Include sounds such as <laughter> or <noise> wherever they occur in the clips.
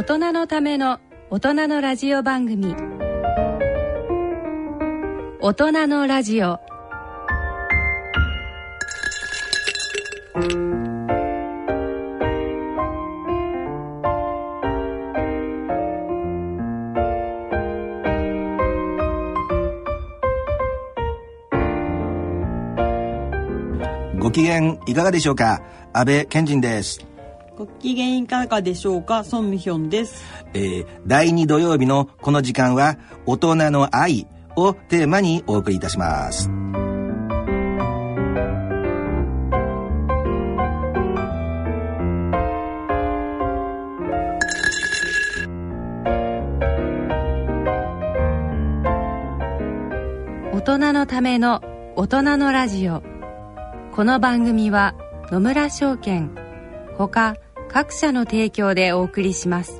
大人のための大人のラジオ番組。大人のラジオ。ご機嫌いかがでしょうか？安倍賢人です、ご機嫌いかがでしょうか？ソンミヒョンです。えー第2土曜日のこの時間は大人の愛をテーマにお送りいたします。大人のための大人のラジオ。この番組は野村証券ほか各社の提供でお送りします。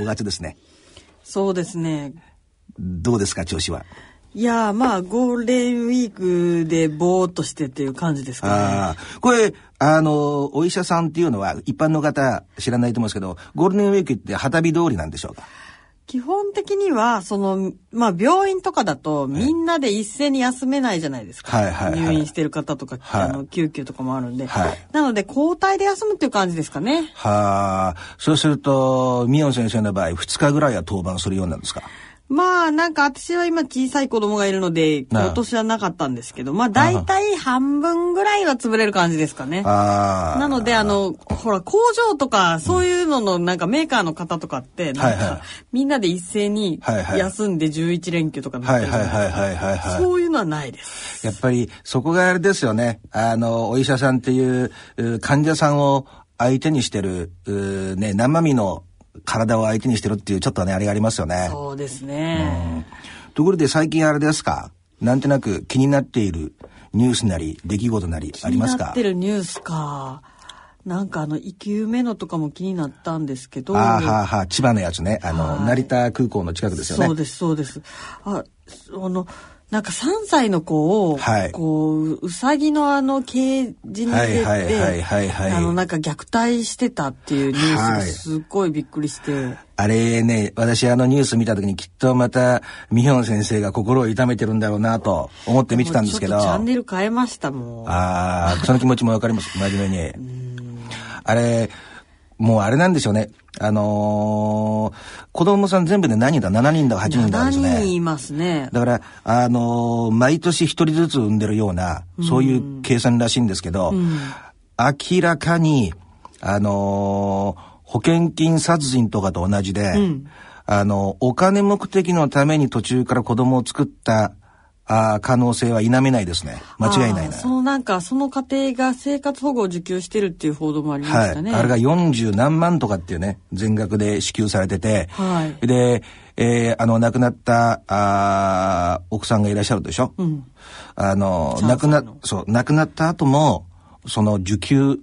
5月ですねそうですね。どうですか調子は？いやーまあゴールデンウィークでぼーっとしてっていう感じですかね。ああこれあのお医者さんっていうのは一般の方知らないと思うんですけどゴールデンウィークって旗日通りなんでしょうか？基本的にはそのまあ病院とかだとみんなで一斉に休めないじゃないですか。はいはいはい。入院してる方とか、はい。あの救急とかもあるんで、はい。なので交代で休むっていう感じですかね。はあ。そうするとミヨン先生の場合2日ぐらいは当番するようなんですか？まあなんか私は今小さい子供がいるので今年はなかったんですけどまあ大体半分ぐらいは潰れる感じですかね。なので、あの、ほら、工場とか、そういうのの、なんかメーカーの方とかって、なんか、みんなで一斉に休んで11連休とかなってるじゃないそういうのはないです。やっぱりそこがあれですよね。あの、お医者さんっていうう患者さんを相手にしてる、うね、生身の体を相手にしてるっていうちょっとね、あれがありますよね。そうですね。ところで最近あれですか？なんとなく気になっているニュースなり出来事なりありますか？気になってるニュースか。なんかあの、生き埋めのとかも気になったんですけど。あーはーはー千葉のやつね。あの、はい成田空港の近くですよね。そうです、そうです。あ、あの、なんか3歳の子を、はいこう、うさぎのあの、ケージに入れて、はいはいはいはいはいあの、なんか虐待してたっていうニュースはいがすっごいびっくりして、あれね、私あのニュース見た時にきっとまた、ミヒョン先生が心を痛めてるんだろうなと思って見てたんですけど。チャンネル変えましたもん。ああ、その気持ちもわかります。真面目に。あれ、もうあれなんでしょうね。あのー子供さん全部で何人だ ?7 人だか8人だ7です人ね。いますね。だから、あのー毎年一人ずつ産んでるような、そういう計算らしいんですけど、明らかに、あのー保険金殺人とかと同じで、あの、お金目的のために途中から子供を作った、あー可能性は否めないですね。間違いないな。そのなんか、その家庭が生活保護を受給してるっていう報道もありまはい。したね。あれが40何万とかっていうね、全額で支給されてて、はいで、えーあの、亡くなった、あー奥さんがいらっしゃるでしょ、うん。あの亡くな、そう、亡くなった後も、その受給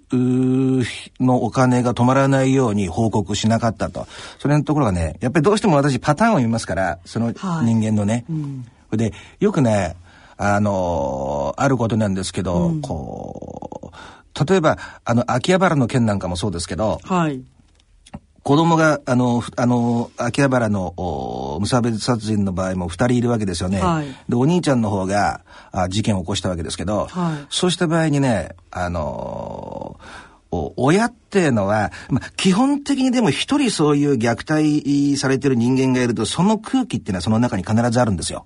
のお金が止まらないように報告しなかったと。それのところがね、やっぱりどうしても私パターンを見ますから、その人間のね。はいうん、で、よくね、あのー、あることなんですけど、うん、こう、例えば、あの、秋葉原の件なんかもそうですけど、はい。子供が、あの、あの、秋葉原の無差別殺人の場合も二人いるわけですよね。はい、で、お兄ちゃんの方があ事件を起こしたわけですけど、はい、そうした場合にね、あの親っていうのは、まあ、基本的にでも一人そういう虐待されてる人間がいると、その空気っていうのはその中に必ずあるんですよ。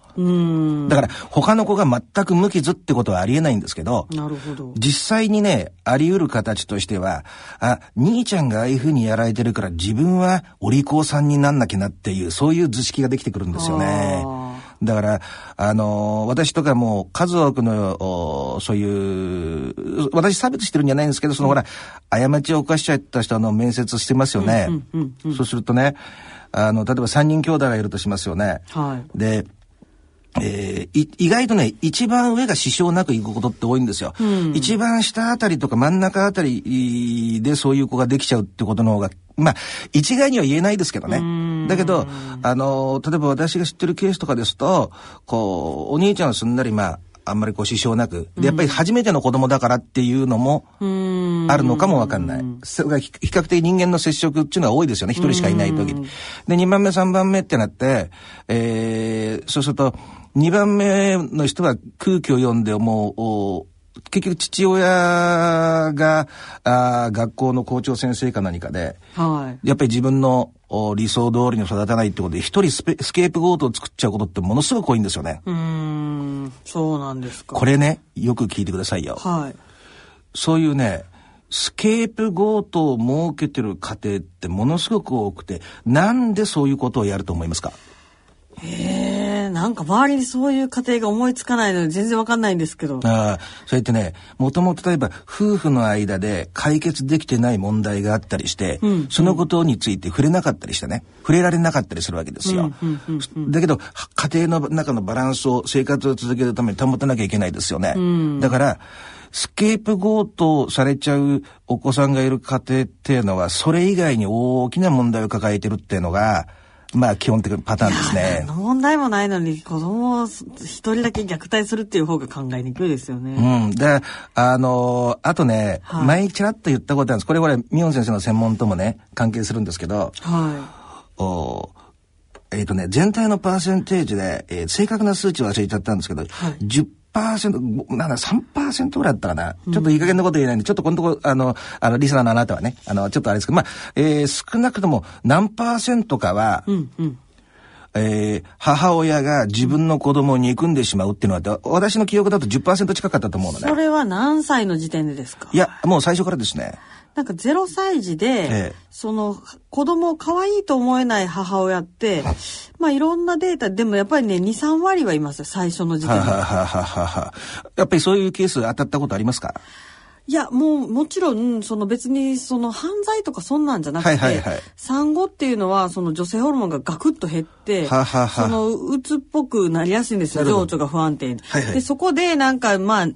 だから他の子が全く無傷ってことはありえないんですけど、なるほど。実際にね、あり得る形としては、あ、兄ちゃんがああいうふうにやられてるから自分はお利口さんになんなきゃなっていう、そういう図式ができてくるんですよね。だから、あの、私とかも数多くの、そういう、私差別してるんじゃないんですけど、そのほら、過ちを犯しちゃった人の面接してますよね。そうするとね、あの、例えば3人兄弟がいるとしますよね。はい、で、えー、意外とね、一番上が支障なく行くことって多いんですよ。うん、一番下あたりとか真ん中あたりでそういう子ができちゃうってことの方が、まあ、一概には言えないですけどね。だけど、あの、例えば私が知ってるケースとかですと、こう、お兄ちゃんはすんなりまあ、あんまりこう支障なく。で、やっぱり初めての子供だからっていうのも、あるのかもわかんない。それが比較的人間の接触っていうのは多いですよね。一人しかいない時に。で、二番目、三番目ってなって、えー、そうすると、二番目の人は空気を読んでもう、結局父親があ学校の校長先生か何かで、はい、やっぱり自分の理想通りに育たないってことで一人スケープゴートを作っちゃうことってものすごく多いんですよね。うんそうなんですか。これねよく聞いてくださいよ。はい、そういうねスケープゴートを設けてる家庭ってものすごく多くてなんでそういうことをやると思いますか？へえ、なんか周りにそういう家庭が思いつかないので全然わかんないんですけど。ああ、そうやってね、もともと例えば夫婦の間で解決できてない問題があったりして、うん、そのことについて触れなかったりしてね、触れられなかったりするわけですよ。だけど、家庭の中のバランスを、生活を続けるために保たなきゃいけないですよね。うん、だから、スケープゴートされちゃうお子さんがいる家庭っていうのは、それ以外に大きな問題を抱えてるっていうのが、まあ基本的なパターンですね。問題もないのに子供を一人だけ虐待するっていう方が考えにくいですよね。うん。で、あの、あとね、はい、前ちらっと言ったことなんです。これこれ、ミヨン先生の専門ともね、関係するんですけど、はい。おえっ、ー、とね、全体のパーセンテージで、えー、正確な数値忘れちゃったんですけど、はい、1%なんだ、3%ぐらいだったかな。ちょっといい加減なこと言えないんで、ちょっとこのとこ、あの、あの、リスナーのあなたはね、あの、ちょっとあれですけど、まあ、えー、少なくとも何パーセントかは、うんうんえー、母親が自分の子供を憎んでしまうっていうのは、私の記憶だと10%近かったと思うのね。それは何歳の時点でですか？いや、もう最初からですね。なんか0歳児で、ええ、その子供を可愛いと思えない母親って、<laughs> まあいろんなデータ、でもやっぱりね、2、3割はいますよ、最初の時点で。ははははやっぱりそういうケース当たったことありますか？いや、もう、もちろん、その別に、その犯罪とかそんなんじゃなくて、はいはいはい、産後っていうのは、その女性ホルモンがガクッと減って、ははは。その、うつっぽくなりやすいんですよ、情緒が不安定に、はいはい。で、そこで、なんか、まあ、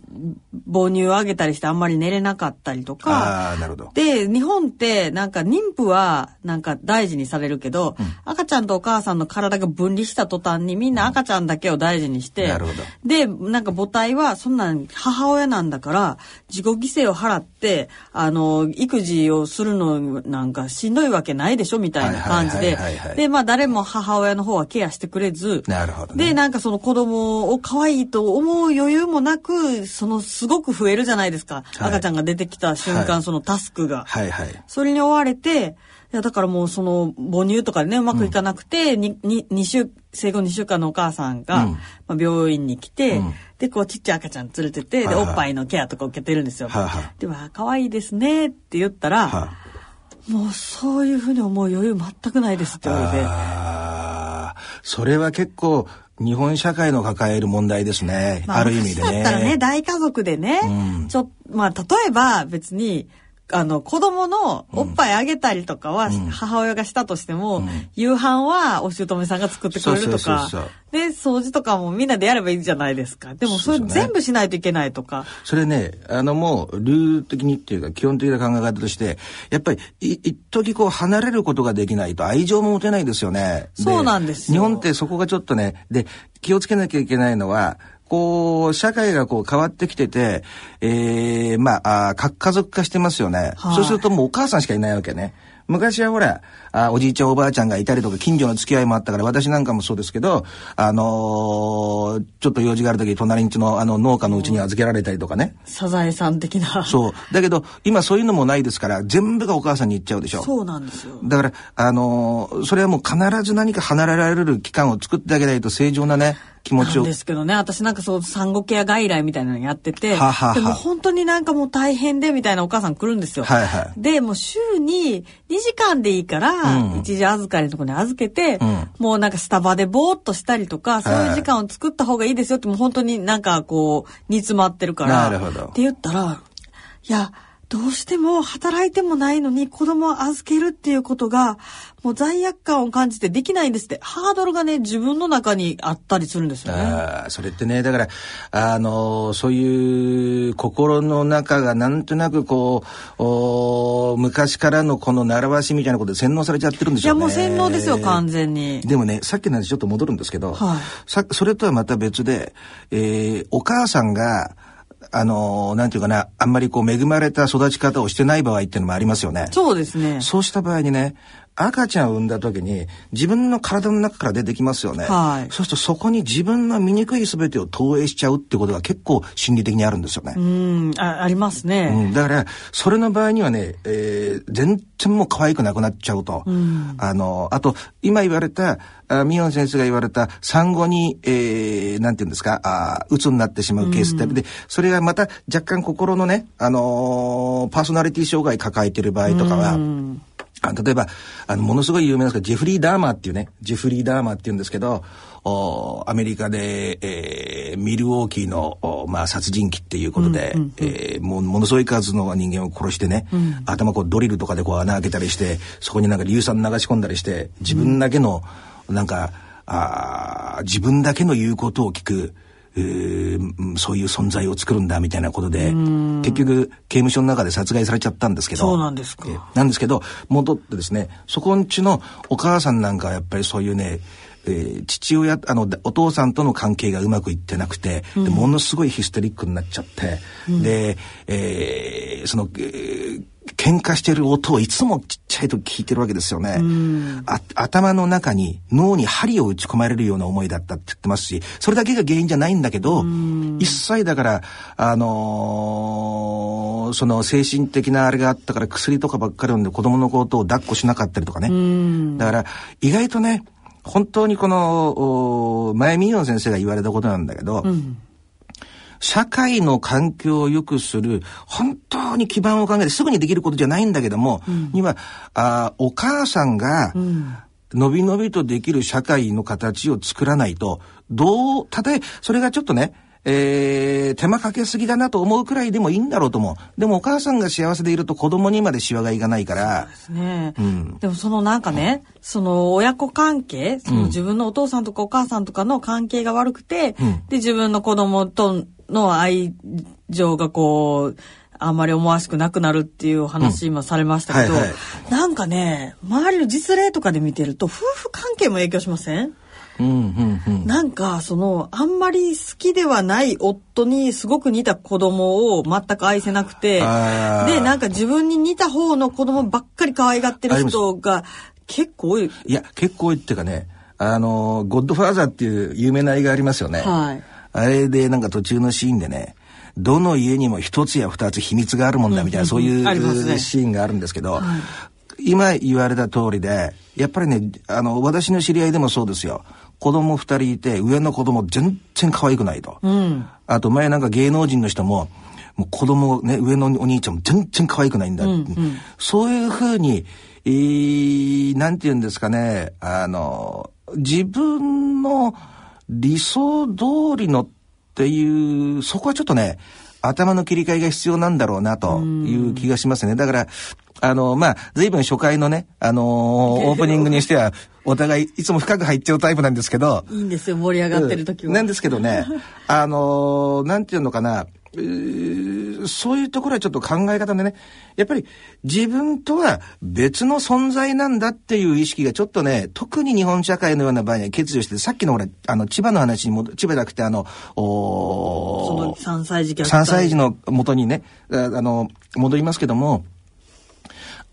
母乳をあげたりしてあんまり寝れなかったりとか、あなるほど。で、日本って、なんか、妊婦は、なんか大事にされるけど、うん、赤ちゃんとお母さんの体が分離した途端に、みんな赤ちゃんだけを大事にして、うん、なるほど。で、なんか母体は、そんなん、母親なんだから、自己犠牲を払って、あの、育児をするのなんかしんどいわけないでしょみたいな感じで、で、まあ誰も母親の方はケアしてくれず、なるほど、ね、で、なんかその子供を可愛いと思う余裕もなく、そのすごく増えるじゃないですか。はい、赤ちゃんが出てきた瞬間、はい、そのタスクが。はいはい。それに追われて、いや、だからもうその母乳とかでね、うまくいかなくて、うん、に、に、2週、生後2週間のお母さんが、うん、まあ、病院に来て、うん、で、こうちっちゃい赤ちゃん連れてて、で、おっぱいのケアとか受けてるんですよ。ははで、わ、可愛いですねって言ったら、はもうそういうふうに思う余裕全くないですって言われて。あそれは結構、日本社会の抱える問題ですね。まあ、ある意味でね。だったらね、大家族でね、うん、ちょ、まあ、例えば別に、あの、子供のおっぱいあげたりとかは、母親がしたとしても、うん、夕飯はお姑さんが作ってくれるとか、で、掃除とかもみんなでやればいいじゃないですか。でも、それ全部しないといけないとか。それね、あの、もう、ルール的にっていうか、基本的な考え方として、やっぱり、い、一時こう、離れることができないと愛情も持てないですよね。そうなんです日本ってそこがちょっとね、で、気をつけなきゃいけないのは、こう、社会がこう変わってきてて、ええー、まあ、あ核家族化してますよね、はい。そうするともうお母さんしかいないわけね。昔はほら、あおじいちゃんおばあちゃんがいたりとか近所の付き合いもあったから私なんかもそうですけど、あのー、ちょっと用事がある時隣んちのあの農家のうちに預けられたりとかね。サザエさん的な。そう。だけど今そういうのもないですから全部がお母さんに行っちゃうでしょ。そうなんですよ。だから、あのー、それはもう必ず何か離れられる期間を作ってあげないと正常なね、気持ちを。ですけどね、私なんかそう、産後ケア外来みたいなのやってて、ははは。でも本当になんかもう大変でみたいなお母さん来るんですよ。はいはい、で、もう週に2時間でいいから、うん、一時預かりのところに預けて、うん、もうなんかスタバでぼーっとしたりとか、そういう時間を作った方がいいですよって、もう本当になんかこう、煮詰まってるから、なるほど。って言ったら、いや、どうしても働いてもないのに子供を預けるっていうことが、もう罪悪感を感じてできないんですって。ハードルがね、自分の中にあったりするんですよね。あそれってね、だから、あの、そういう心の中がなんとなくこう、お昔からのこの習わしみたいなことで洗脳されちゃってるんでしょうね。いや、もう洗脳ですよ、完全に。でもね、さっきの話ちょっと戻るんですけど、はい、さそれとはまた別で、えー、お母さんが、あの、なんていうかな、あんまりこう恵まれた育ち方をしてない場合っていうのもありますよね。そうですね。そうした場合にね、赤ちゃんを産んだ時に自分の体の中から出てきますよね。はい。そうするとそこに自分の醜い全てを投影しちゃうってことが結構心理的にあるんですよね。うん、あありますね。うん。だから、それの場合にはね、えー、全然もう可愛くなくなっちゃうと。うん、あの、あと、今言われた、あミヨン先生が言われた産後に、えー、なんて言うんですか、あ鬱になってしまうケースって、うん、で、それがまた若干心のね、あのー、パーソナリティ障害抱えてる場合とかは、うん例えば、あの、ものすごい有名なジェフリー・ダーマーっていうね、ジェフリー・ダーマーっていうんですけど、おアメリカで、えー、ミルウォーキーの、おまあ、殺人鬼っていうことで、うんうんうん、えー、もものすごい数の人間を殺してね、うん、頭こうドリルとかでこう穴開けたりして、そこになんか硫酸流し込んだりして、自分だけの、なんか、あ自分だけの言うことを聞く、えー、そういう存在を作るんだみたいなことで結局刑務所の中で殺害されちゃったんですけど。そうなんですか、えー、なんですけど戻ってですねそこんちのお母さんなんかはやっぱりそういうねえー、父親あのお父さんとの関係がうまくいってなくて、うん、でものすごいヒステリックになっちゃって、うん、で、えー、その、えー、喧嘩してる音をいつもちっちゃいと聞いてるわけですよね。頭の中に脳に針を打ち込まれるような思いだったって言ってますし、それだけが原因じゃないんだけど、一切だから、あのー、その精神的なあれがあったから薬とかばっかり飲んで子供のことを抱っこしなかったりとかね。だから意外とね、本当にこの、前見よん先生が言われたことなんだけど、うん社会の環境を良くする、本当に基盤を考えてすぐにできることじゃないんだけども、うん、には、あお母さんが、のびのびとできる社会の形を作らないと、どう、たとえ、それがちょっとね、えー、手間かけすぎだなと思うくらいでもいいんだろうと思う。でもお母さんが幸せでいると子供にまでシワがいかないから。そうですね。うん、でもそのなんかね、うん、その親子関係、その自分のお父さんとかお母さんとかの関係が悪くて、うん、で自分の子供との愛情がこう、あんまり思わしくなくなるっていう話今されましたけど、はいはい、なんかね、周りの実例とかで見てると、夫婦関係も影響しません？うんうんうん、なんかそのあんまり好きではない夫にすごく似た子供を全く愛せなくてでなんか自分に似た方の子供ばっかり可愛がってる人が結構多い。いや結構多いっていうかねあの「ゴッドファーザー」っていう有名な映画ありますよね。はいあれでなんか途中のシーンでね、どの家にも一つや二つ秘密があるもんだみたいな、そういうシーンがあるんですけど、今言われた通りで、やっぱりね、あの、私の知り合いでもそうですよ。子供二人いて、上の子供全然可愛くないと。うん、あと前なんか芸能人の人も、もう子供ね、上のお兄ちゃんも全然可愛くないんだ。うんうん、そういうふうに、えー、なんて言うんですかね、あの、自分の、理想通りのっていう、そこはちょっとね、頭の切り替えが必要なんだろうなという気がしますね。だから、あの、まあ、随分初回のね、あのー、<laughs> オープニングにしては、お互いいつも深く入っちゃうタイプなんですけど。いいんですよ、盛り上がってる時は。なんですけどね、<laughs> あのー、なんていうのかな、そういうところはちょっと考え方でね、やっぱり自分とは別の存在なんだっていう意識がちょっとね、特に日本社会のような場合には欠如して、さっきの俺、あの、千葉の話にも、千葉じゃなくてあの、おその3歳児3歳児の元にね、あの、戻りますけども、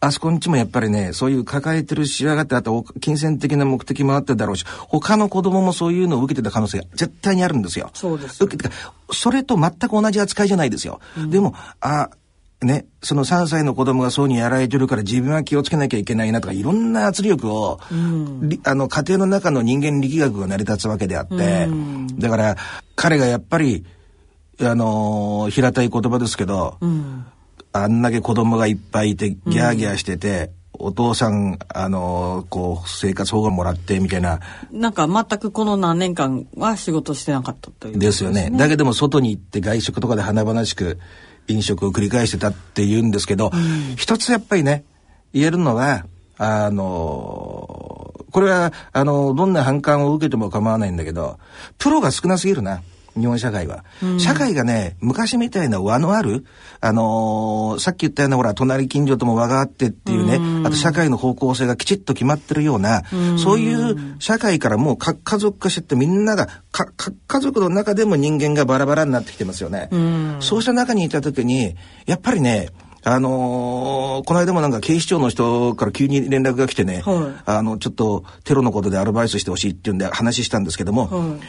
あそこんちもやっぱりね、そういう抱えてる仕上がって、あと金銭的な目的もあっただろうし、他の子供もそういうのを受けてた可能性が絶対にあるんですよ。そうです、ね。それと全く同じ扱いじゃないですよ。うん、でも、あ、ね、その3歳の子供がそうにやられてるから自分は気をつけなきゃいけないなとか、いろんな圧力を、うん、あの、家庭の中の人間力学が成り立つわけであって、うん、だから、彼がやっぱり、あのー、平たい言葉ですけど、うんあんだけ子供がいっぱいいて、ギャーギャーしてて、うん、お父さん、あの、こう、生活保護もらって、みたいな。なんか全くこの何年間は仕事してなかったという、ね、ですよね。だけども外に行って外食とかで華々しく飲食を繰り返してたって言うんですけど、うん、一つやっぱりね、言えるのは、あの、これは、あの、どんな反感を受けても構わないんだけど、プロが少なすぎるな。日本社会は。うん、社会がね、昔みたいな輪のある、あのー、さっき言ったようなほら、隣近所とも輪があってっていうね、うん、あと社会の方向性がきちっと決まってるような、うん、そういう社会からもう家族化してってみんなが家族の中でも人間がバラバラになってきてますよね。そうした中にいた時に、やっぱりね、あのー、この間もなんか警視庁の人から急に連絡が来てね、はい、あの、ちょっとテロのことでアドバイスしてほしいっていうんで話したんですけども、はい、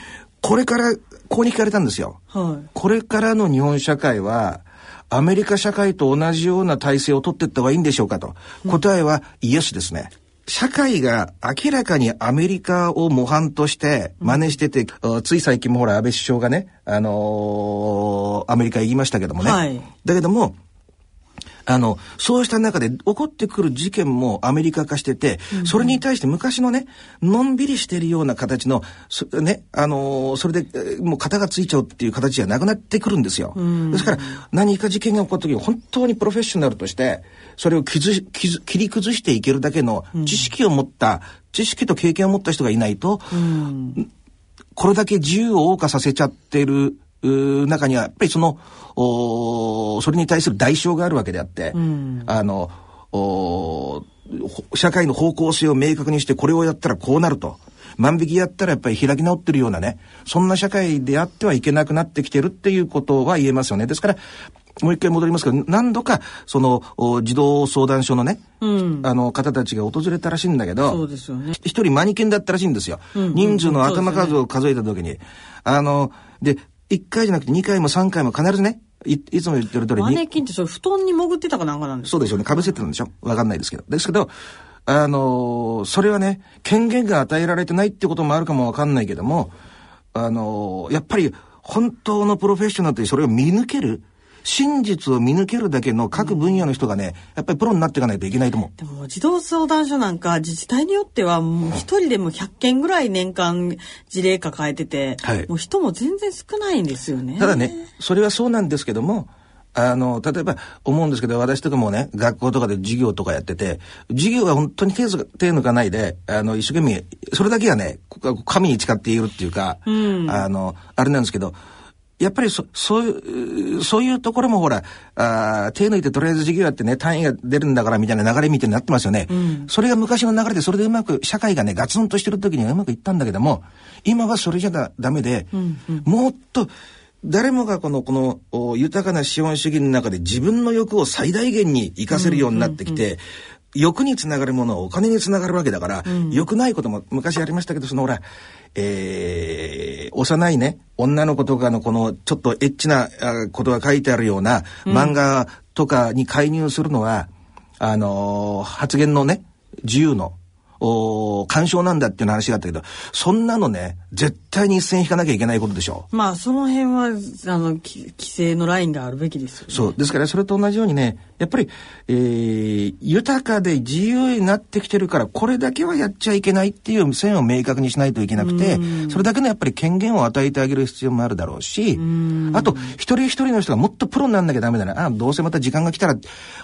これから、ここに聞かれたんですよ。はい、これからの日本社会は、アメリカ社会と同じような体制を取っていった方がいいんでしょうかと。答えはイエスですね。社会が明らかにアメリカを模範として真似してて、うん、つい最近もほら安倍首相がね、あのー、アメリカへ行きましたけどもね。はい、だけども、あの、そうした中で起こってくる事件もアメリカ化してて、それに対して昔のね、のんびりしているような形の、ね、あのー、それで、もう型がついちゃうっていう形じゃなくなってくるんですよ。ですから、何か事件が起こった時に本当にプロフェッショナルとして、それを切り崩していけるだけの知識を持った、知識と経験を持った人がいないと、これだけ自由を謳歌させちゃってる中には、やっぱりその、おそれに対する代償があるわけであって、うん、あの、お社会の方向性を明確にしてこれをやったらこうなると。万引きやったらやっぱり開き直ってるようなね、そんな社会であってはいけなくなってきてるっていうことは言えますよね。ですから、もう一回戻りますけど、何度か、その、児童相談所のね、うん、あの、方たちが訪れたらしいんだけど、そうですよね。一人マニキンだったらしいんですよ。うんうん、人数の頭数を数えた時に。ね、あの、で、1回じゃなくて2回も3回も必ずね、いいつも言ってる通りに。マネキンってそれ布団に潜ってたかなんかなんですかそうでしょうね。被せてたんでしょ？わかんないですけど。ですけど、あのー、それはね、権限が与えられてないってこともあるかもわかんないけども、あのー、やっぱり本当のプロフェッショナルってそれを見抜ける真実を見抜けるだけの各分野の人がね、やっぱりプロになっていかないといけないと思う。でも、児童相談所なんか自治体によっては、もう一人でも100件ぐらい年間事例抱えてて、はい、もう人も全然少ないんですよね。ただね、それはそうなんですけども、あの、例えば思うんですけど、私とかもね、学校とかで授業とかやってて、授業が本当に手手抜かないで、あの、一生懸命、それだけはね、神に誓っているっていうか、うん、あの、あれなんですけど、やっぱりそ、そういう、そういうところもほら、あ手抜いてとりあえず授業やってね、単位が出るんだからみたいな流れみたいになってますよね。うん、それが昔の流れで、それでうまく、社会がね、ガツンとしてる時にはうまくいったんだけども、今はそれじゃだダメで、うんうん、もっと、誰もがこの、この、豊かな資本主義の中で自分の欲を最大限に活かせるようになってきて、欲につながるものはお金につながるわけだから、うん、良くないことも昔ありましたけど、そのほら、えー、幼いね、女の子とかのこのちょっとエッチなことが書いてあるような漫画とかに介入するのは、うん、あのー、発言のね、自由のお干渉なんだっていう話があったけど、そんなのね、絶対に一線引かなきゃいけないことでしょう。まあ、その辺は、あの、規制のラインがあるべきですよ、ね、そう。ですから、それと同じようにね、やっぱり、えー、豊かで自由になってきてるから、これだけはやっちゃいけないっていう線を明確にしないといけなくて、それだけのやっぱり権限を与えてあげる必要もあるだろうし、あと、一人一人の人がもっとプロになんなきゃダメだな。あどうせまた時間が来たら、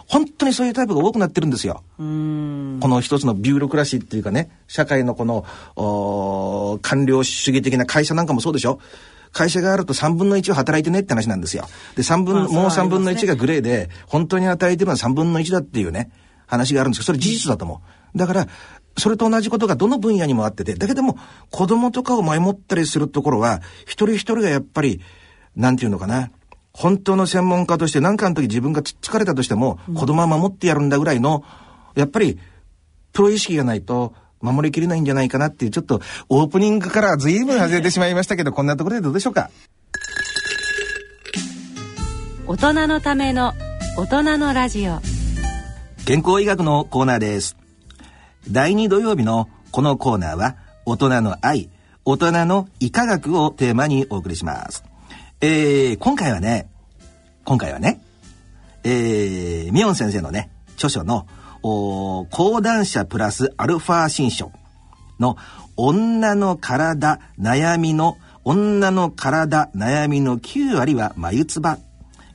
本当にそういうタイプが多くなってるんですよ。この一つのビューロクラシーっていうかね、社会のこの、官僚主義的な会社なんかもそうでしょ会社があると3分の1を働いてねって話なんですよ。で、3分、もう3分の1がグレーで、本当に与えてるのは3分の1だっていうね、話があるんですけど、それ事実だと思う。だから、それと同じことがどの分野にもあってて、だけども、子供とかを守ったりするところは、一人一人がやっぱり、なんていうのかな、本当の専門家として何かの時自分が疲れたとしても、子供は守ってやるんだぐらいの、やっぱり、プロ意識がないと、守りきれないんじゃないかなっていう、ちょっとオープニングから随分外れてしまいましたけど、こんなところでどうでしょうか？大人のための大人のラジオ。健康医学のコーナーです。第2土曜日のこのコーナーは、大人の愛、大人の医科学をテーマにお送りします。えー、今回はね、今回はね、えー、ミオン先生のね、著書の、お講談社プラスアルファ新書の女の体悩みの女の体悩みの9割は眉唾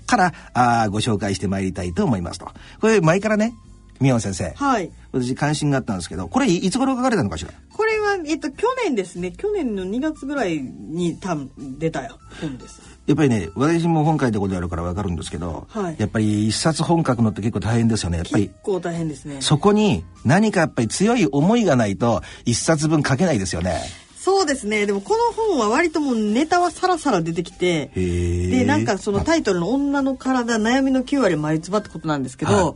からあご紹介してまいりたいと思いますと。これ前からね、ミオン先生。はい。私関心があったんですけど、これいつ頃書かれたのかしら？これは、えっと、去年ですね。去年の2月ぐらいに多分出た本です。やっぱりね、私も本書いたことあるからわかるんですけど、はい、やっぱり一冊本書くのって結構大変ですよね。やっぱり。結構大変ですね。そこに何かやっぱり強い思いがないと一冊分書けないですよね。そうですね。でもこの本は割ともうネタはさらさら出てきて、で、なんかそのタイトルの女の体悩みの9割眉唾ってことなんですけど、はい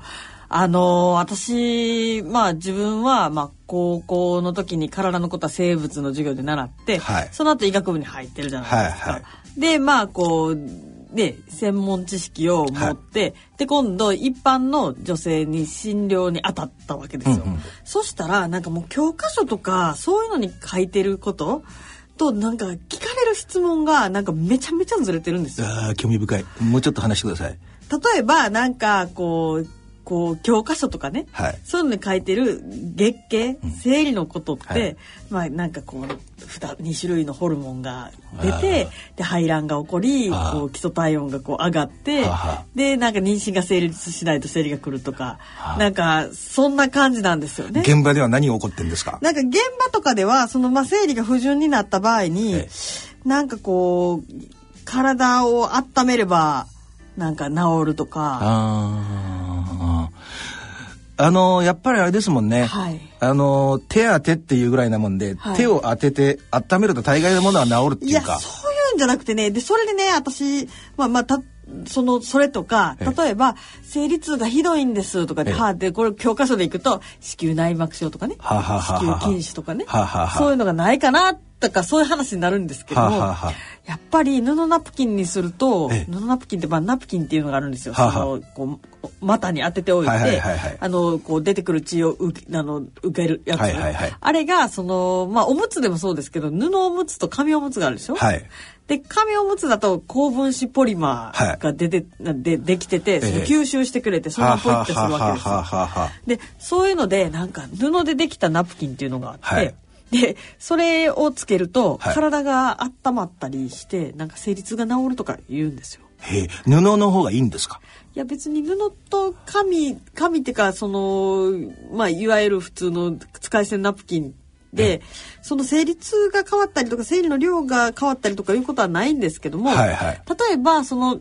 あの私、まあ自分は、まあ高校の時に体のことは生物の授業で習って、はい、その後医学部に入ってるじゃないですか。はいはい、で、まあこう、で、専門知識を持って、はい、で、今度一般の女性に診療に当たったわけですよ。うんうん、そしたら、なんかもう教科書とか、そういうのに書いてることと、なんか聞かれる質問が、なんかめちゃめちゃずれてるんですよ。ああ、興味深い。もうちょっと話してください。例えば、なんか、こう、こう教科書とかね、はい、そういうのに書いてる月経、生理のことって、はい、まあなんかこう 2, 2種類のホルモンが出てで排卵が起こりこう基礎体温がこう上がってでなんか妊娠が成立しないと生理が来るとかなんかそんな感じなんですよね。現場では何が起こってんですか？なんか現場とかではそのまあ生理が不順になった場合に、なんかこう体を温めればなんか治るとか。あのやっぱりあれですもんね、はい、あの手当てっていうぐらいなもんで、はい、手を当てて温めると大概のものは治るっていうか。いやそういうんじゃなくてね。でそれでね私まあまあたそのそれとか例えば生理痛がひどいんですとかで、はあ、でこれ教科書でいくと子宮内膜症とかね。子宮筋腫とかね。そういうのがないかなとかそういう話になるんですけどもやっぱり布ナプキンにすると布ナプキンってまあナプキンっていうのがあるんですよ。そのこう股に当てておいてあのこう出てくる血を受けあの受けるやつ、あれがそのまあおむつでもそうですけど布おむつと紙おむつがあるでしょ。はい。で、紙おむつだと高分子ポリマーが出て、はい、でできてて、その吸収してくれて、そのポイってするわけですよ。で、そういうので、なんか布でできたナプキンっていうのがあって、はい、で、それをつけると、体が温まったりして、なんか生理痛が治るとか言うんですよ。布の方がいいんですか？いや別に布と紙、紙っていうか、その、まあ、いわゆる普通の使い捨てナプキンで、その生理痛が変わったりとか生理の量が変わったりとかいうことはないんですけども、はいはい、例えばその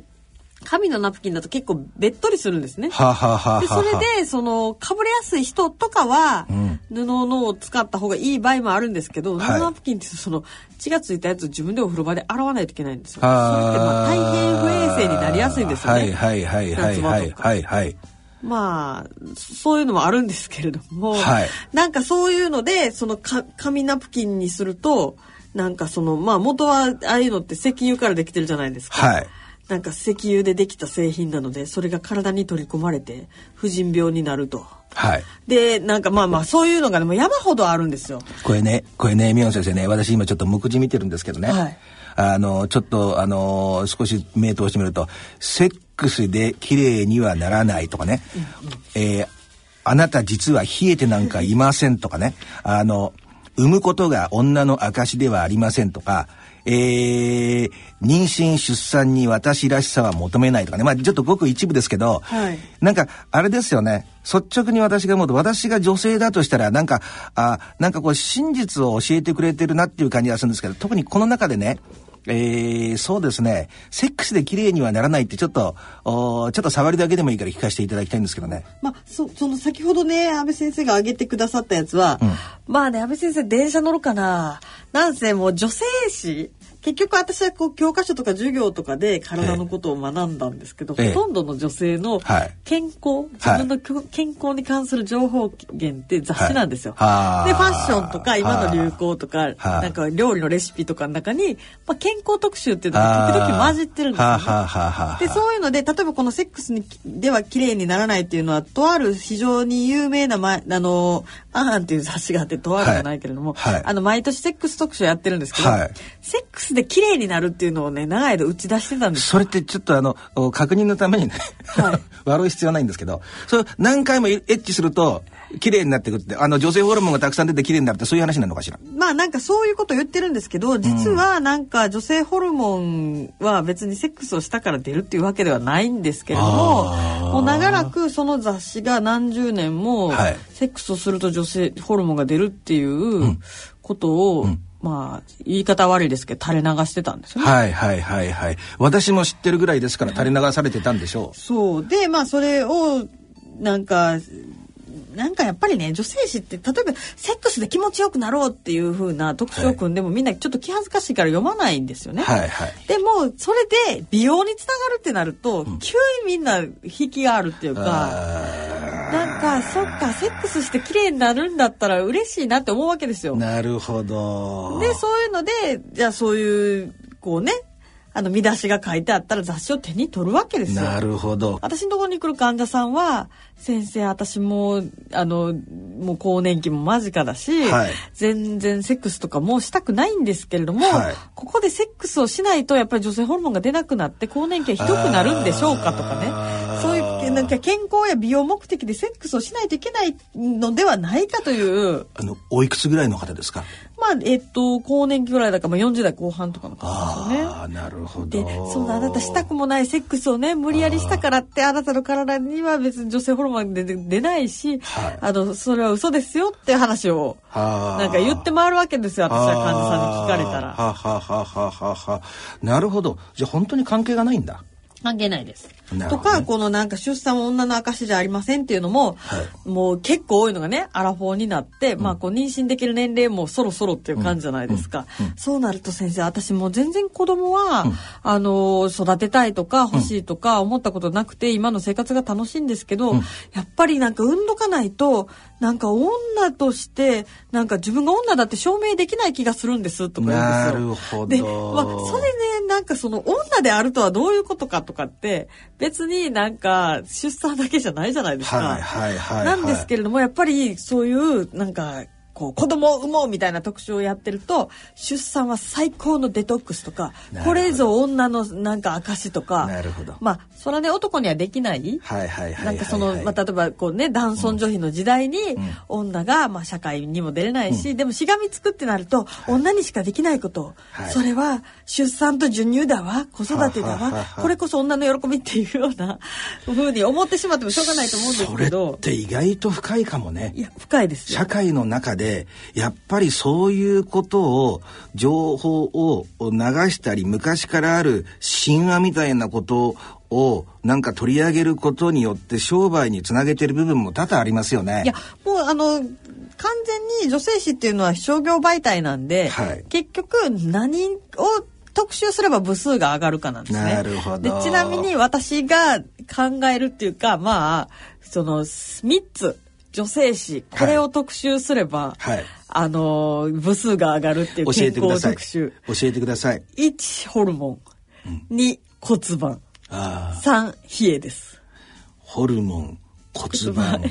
紙のナプキンだと結構べっとりするんですね。はははでそれでそのかぶれやすい人とかは、布のを使った方がいい場合もあるんですけど、布ナプキンってその血がついたやつを自分でお風呂場で洗わないといけないんですよ。それってまあ大変不衛生になりやすいんですよね。はいはいはいはいはいはいはい。まあ、そういうのもあるんですけれども、はい、なんかそういうので、そのか紙ナプキンにすると、なんかその、まあ元はああいうのって石油からできてるじゃないですか。はい、なんか石油でできた製品なので、それが体に取り込まれて、婦人病になると。はい。で、なんかまあまあそういうのがね、もう山ほどあるんですよ。これね、これね、宮野先生ね、私今ちょっと目次見てるんですけどね。はい。あの、ちょっと、あの、少し目通してみると、セックスで綺麗にはならないとかね、うんうん、えー、あなた実は冷えてなんかいませんとかね、あの、産むことが女の証ではありませんとか、えー、妊娠出産に私らしさは求めないとかね、まあちょっとごく一部ですけど、はい、なんかあれですよね、率直に私が思うと、私が女性だとしたら、なんか、あ、なんかこう真実を教えてくれてるなっていう感じがするんですけど、特にこの中でね、えー、そうですね。セックスで綺麗にはならないってちょっと、おちょっと触りだけでもいいから聞かせていただきたいんですけどね。まあ、そ、その先ほどね、安倍先生が挙げてくださったやつは、うん、まあね、安倍先生電車乗るかな？なんせもう女性誌結局私はこう教科書とか授業とかで体のことを学んだんですけど、ええ、ほとんどの女性の健康、はい、自分の健康に関する情報源って雑誌なんですよ。はい、でファッションとか今の流行とかなんか料理のレシピとかの中に、まあ、健康特集っていうのが時々混じってるんですよ、ね。でそういうので例えばこのセックスにでは綺麗にならないっていうのはとある非常に有名な、ま、あの「アーン」っていう雑誌があってとあるじゃないけれども、はい、あの毎年セックス特集やってるんですけど、セックスで綺麗になるっていうのをね長い間打ち出してたんです。それってちょっとあの確認のためにね、はい、<laughs> 悪い必要ないんですけど。それ何回もエッチすると綺麗になってくってあの女性ホルモンがたくさん出て綺麗になるってそういう話なのかしら？まあなんかそういうこと言ってるんですけど実はなんか女性ホルモンは別にセックスをしたから出るっていうわけではないんですけれどももう長らくその雑誌が何十年もセックスをすると女性ホルモンが出るっていうことを、うんうんまあ、言い方悪いですけど、垂れ流してたんですよね。はいはいはいはい。私も知ってるぐらいですから垂れ流されてたんでしょう。そう。で、まあそれを、なんか、なんかやっぱりね女性誌って例えばセックスで気持ちよくなろうっていう風な特徴を組んでも、みんなちょっと気恥ずかしいから読まないんですよね。はいはい、でもそれで美容につながるってなると、うん、急にみんな引きがあるっていうかなんかそっかセックスして綺麗になるんだったら嬉しいなって思うわけですよ。なるほど。でそういうのでじゃあそういうこうねあの見出しが書いてあったら雑誌を手に取るわけですよ。なるほど。私のところに来る患者さんは先生私もあのもう更年期も間近だし、はい、全然セックスとかもうしたくないんですけれども、はい、ここでセックスをしないとやっぱり女性ホルモンが出なくなって更年期はひどくなるんでしょうかとかね。そういうなんか健康や美容目的でセックスをしないといけないのではないかという。あのおいくつぐらいの方ですか？まあえっと更年期ぐらいだから、まあ、40代後半とかの方ですよね。あなるほどでそうあなたしたくもないセックスをね無理やりしたからってあなたの体には別に女性ホルモンで出ないし、はい、あのそれは嘘ですよって話をなんか言って回るわけですよ私は患者さんに聞かれたら。ははははははなるほどじゃあ本当に関係がないんだ。関係ないです。ね、とかこのなんか出産は女の証じゃありませんっていうのも、はい、もう結構多いのがねアラフォーになって、うん、まあこう妊娠できる年齢もそろそろっていう感じじゃないですか、うんうん、そうなると先生私も全然子供は、あの育てたいとか欲しいとか思ったことなくて今の生活が楽しいんですけど、やっぱりなんか産んどかないとなんか女としてなんか自分が女だって証明できない気がするんですとか言うんですよ。で、まあ、それねなんかその女であるとはどういうことかとかって別になんか出産だけじゃないじゃないですか。はいはいはい、はい、なんですけれどもやっぱりそういうなんかこう子供を産もうみたいな特集をやってると出産は最高のデトックスとかこれぞ女のなんか証とかなるほど。まあそれはね男にはできない。なんかその、まあ、例えばこうね男尊女卑の時代に女が、まあ、社会にも出れないし、うん、でもしがみつくってなると、はい、女にしかできないこと、はい、それは出産と授乳だわ子育てだわ。これこそ女の喜びっていうようなふうに思ってしまってもしょうがないと思うんですけど。それって意外と深いかもね。いや深いです社会の中ででやっぱりそういうことを情報を流したり昔からある神話みたいなことをなんか取り上げることによって商売につなげてる部分も多々ありますよね。いやもうあの完全に女性誌っていうのは商業媒体なんで、はい、結局何を特集すれば部数が上がるかなんですね。なるほど。でちなみに私が考えるっていうかまあその3つ女性誌これを特集すれば、はい、あの部数が上がるっていう健康特集。教えてください。1ホルモン、2骨盤。3冷えです。ホルモン骨盤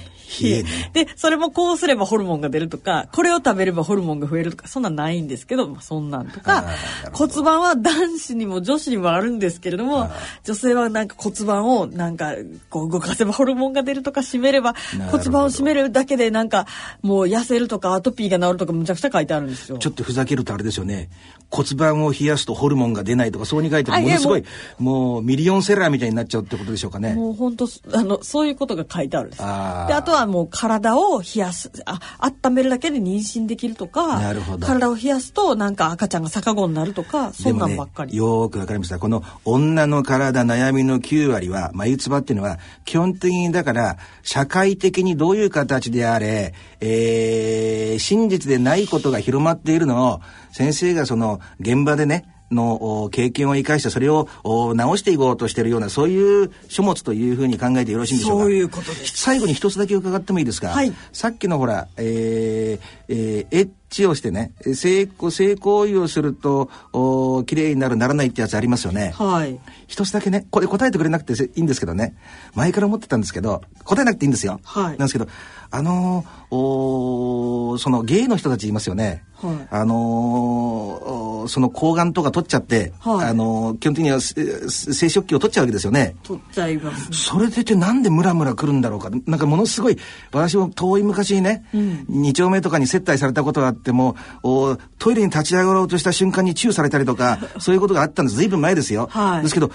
冷えね。で、それもこうすればホルモンが出るとか、これを食べればホルモンが増えるとか、そんなんないんですけど、まあ、そんなんとか、骨盤は男子にも女子にもあるんですけれども、女性はなんか骨盤をなんかこう動かせばホルモンが出るとか、締めれば骨盤を締めるだけでなんかもう痩せるとかアトピーが治るとかむちゃくちゃ書いてあるんですよ。ちょっとふざけるとあれですよね。骨盤を冷やすとホルモンが出ないとかそうに書いてものすごいもうミリオンセラーみたいになっちゃうってことでしょうかね。もう本当あのそういうことが書いてあるんです。であとはもう体を冷やすあ温めるだけで妊娠できるとかなるほど体を冷やすとなんか赤ちゃんが逆子になるとかそんなんばっかり。ね、よくわかりました。この女の体悩みの9割は眉唾っていうのは基本的にだから社会的にどういう形であれ、えー、真実でないことが広まっているのを先生がその現場でねの経験を生かしてそれを直していこうとしているようなそういう書物というふうに考えてよろしいんでしょうか？そういうことです。最後に一つだけ伺ってもいいですか、はい、さっきのほら、えーえー、エッチをしてね性性行為をするとお綺麗になるならないってやつありますよね。はい。一つだけねこれ答えてくれなくていいんですけどね。前から思ってたんですけど答えなくていいんですよ、はい、なんですけどあのおそのゲイの人たちいますよね、はい、あのその抗がんとか取っちゃって、はい、あの基本的には生殖器を取っちゃうわけですよね。取っちゃいます、ね、それでってなんでムラムラくるんだろうか。なんかものすごい私も遠い昔にね、うん、2丁目とかに接待されたことがあってもおトイレに立ち上がろうとした瞬間にチューされたりとか <laughs> そういうことがあったんです。随分前ですよ、はい、ですけど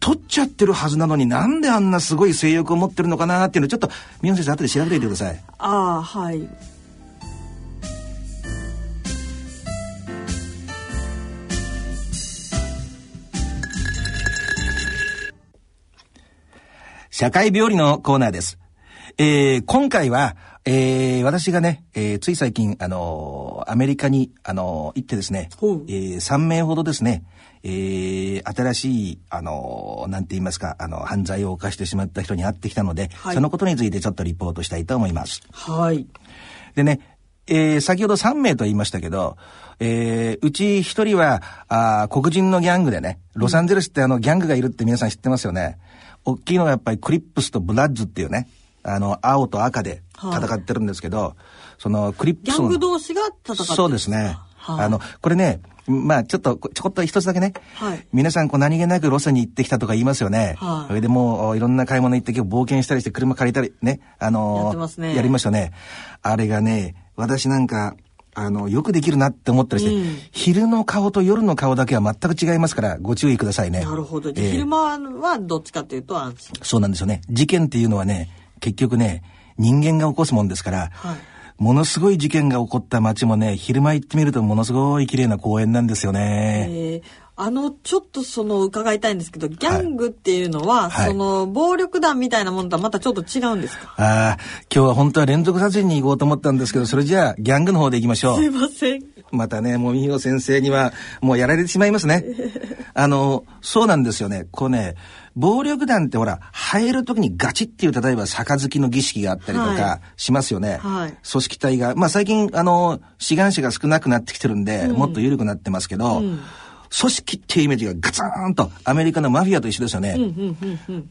取っちゃってるはずなのになんであんなすごい性欲を持ってるのかなっていうのをちょっと宮本先生後で調べておいてください。ああはい社会病理のコーナーです。えー、今回は、えー、私がね、えー、つい最近、あのー、アメリカに、あの行ってですね、えー、3名ほどですね、えー、新しい、あのなんて言いますか、あの、犯罪を犯してしまった人に会ってきたので、はい、そのことについてちょっとリポートしたいと思います。はい。でね、えー、先ほど3名と言いましたけど、えー、うち1人は、あ黒人のギャングでね、ロサンゼルスってあの、ギャングがいるって皆さん知ってますよね。大きいのがやっぱりクリップスとブラッズっていうね、あの、青と赤で戦ってるんですけど、はい、そのクリップスの。ギャング同士が戦ってるそうですね。はあ、あの、これね、まあちょっと、ちょこっと一つだけね。はい。皆さんこう何気なくロスに行ってきたとか言いますよね。はい。それでもういろんな買い物行って今日冒険したりして車借りたりね。あのー、やってますね。やりましたね。あれがね、私なんか、あの、よくできるなって思ったりして、うん、昼の顔と夜の顔だけは全く違いますから、ご注意くださいね。なるほど。えー、昼間はどっちかっていうと安心。そうなんですよね。事件っていうのはね、結局ね、人間が起こすもんですから、はい、ものすごい事件が起こった街もね、昼間行ってみるとものすごい綺麗な公園なんですよね。えーあの、ちょっとその伺いたいんですけど、ギャングっていうのは、はい、その、暴力団みたいなものとはまたちょっと違うんですか？ああ、今日は本当は連続殺人に行こうと思ったんですけど、それじゃあ、ギャングの方で行きましょう。すいません。またね、もみひろ先生には、もうやられてしまいますね。あの、そうなんですよね。こうね、暴力団ってほら、入る時にガチっていう、例えば杯の儀式があったりとかしますよね。はい、組織体が。まあ最近、あの、志願者が少なくなってきてるんで、うん、もっと緩くなってますけど、うん組織っていうイメージがガツンとアメリカのマフィアと一緒ですよね。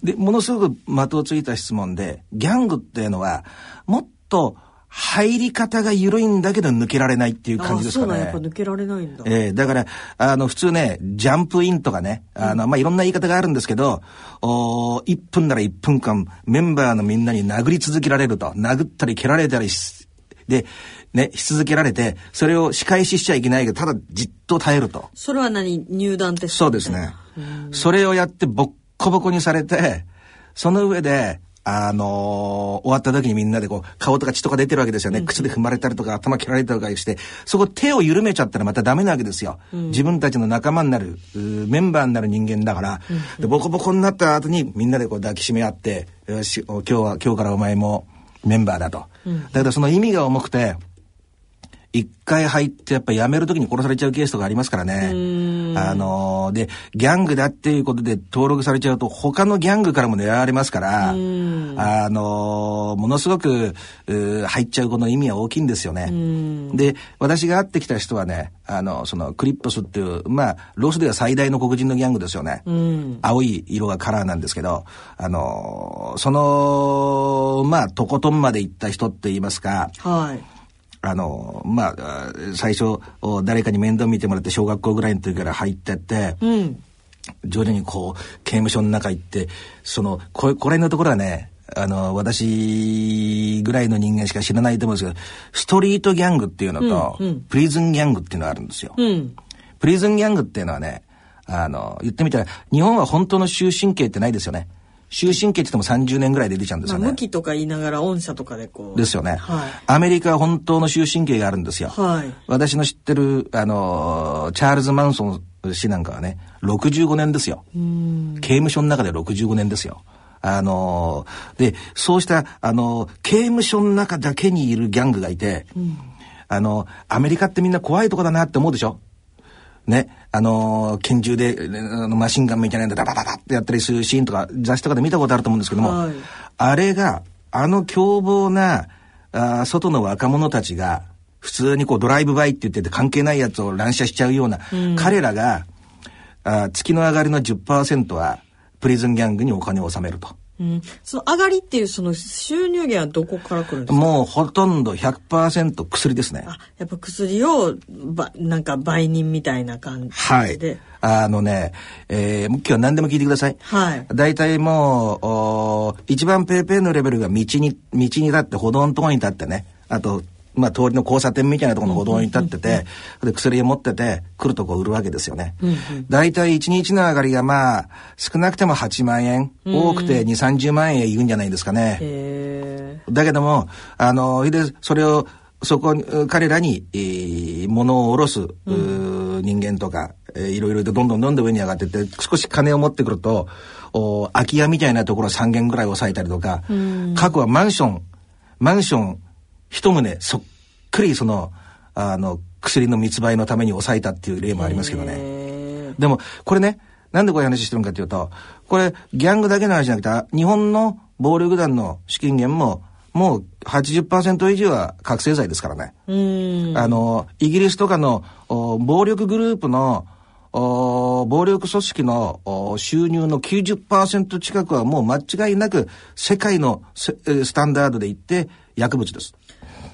で、ものすごく的をついた質問で、ギャングっていうのは、もっと入り方が緩いんだけど抜けられないっていう感じですかね。そうやっぱ抜けられないんだ。ええー、だから、あの、普通ね、ジャンプインとかね、あの、まあ、いろんな言い方があるんですけど、お1分なら1分間、メンバーのみんなに殴り続けられると。殴ったり蹴られたりし、で、ね、し続けられて、それを仕返ししちゃいけないけど、ただじっと耐えると。それは何？入団テストそうですね。それをやってボッコボコにされて、その上で、あのー、終わった時にみんなでこう、顔とか血とか出てるわけですよね。靴で踏まれたりとか、頭切られたりとかして、そこ手を緩めちゃったらまたダメなわけですよ。うん、自分たちの仲間になる、メンバーになる人間だから、うんうん、で、ボコボコになった後にみんなでこう抱きしめ合って、よし、今日は、今日からお前もメンバーだと。うん、だけどその意味が重くて、一回入ってやっぱ辞める時に殺されちゃうケースとかありますからね。あのー、で、ギャングだっていうことで登録されちゃうと他のギャングからも狙われますから、あのー、ものすごく入っちゃうことの意味は大きいんですよね。で、私が会ってきた人はね、あの、そのクリップスっていう、まあ、ロスでは最大の黒人のギャングですよね。青い色がカラーなんですけど、あのー、その、まあ、とことんまで行った人って言いますか、はい。あの、まあ、最初、誰かに面倒見てもらって小学校ぐらいの時から入ってって、うん、徐々にこう、刑務所の中行って、その、ここれのところはね、あの、私ぐらいの人間しか知らないと思うんですけど、ストリートギャングっていうのと、うんうん、プリズンギャングっていうのがあるんですよ。うん、プリズンギャングっていうのはね、あの、言ってみたら、日本は本当の終身刑ってないですよね。終身刑って言っても30年ぐらいで出ちゃうんですよね。まあ、無期とか言いながら御社とかでこう。ですよね。はい。アメリカは本当の終身刑があるんですよ。はい。私の知ってる、あの、チャールズ・マンソン氏なんかはね、65年ですよ。刑務所の中で65年ですよ。あので、そうした、あの刑務所の中だけにいるギャングがいて、うん、あのアメリカってみんな怖いとこだなって思うでしょ？ね、あのー、拳銃で、あのマシンガンみたいなのでダダダダってやったりするシーンとか雑誌とかで見たことあると思うんですけども、はい、あれが、あの凶暴な、あ外の若者たちが、普通にこうドライブバイって言ってて関係ないやつを乱射しちゃうような、うん、彼らが、あ月の上がりの10%はプリズンギャングにお金を納めると。うん、その上がりっていうその収入源はどこから来るんですか？もうほとんど100%薬ですね。あ、やっぱ薬をばなんか売人みたいな感じで。はい。あのね、えー、今日は何でも聞いてください。はい。大体もう、お一番ペーペーのレベルが道に、道に立って歩道のところに立ってね、あとまあ、通りの交差点みたいなところの歩道に立ってて、で、薬を持ってて、来るとこ売るわけですよね。大体1日の上がりがまあ、少なくても8万円、多くて2、30万円いくんじゃないですかね。だけども、あの、で、それを、そこに、彼らに、えー、物を下ろす、うん、人間とか、えー、いろいろとどんどんどんどん上に上がってって、少し金を持ってくると、お空き家みたいなところ3軒ぐらい抑えたりとか、うん、過去はマンション、マンション一棟そっくりその、あの、薬の密売のために抑えたっていう例もありますけどね。でも、これね、なんでこういう話してるのかというと、これ、ギャングだけの話じゃなくて、日本の暴力団の資金源も、もう80%以上は覚醒剤ですからね。あの、イギリスとかの暴力グループの暴力組織の収入の90%近くはもう間違いなく世界のスタンダードで言って薬物です。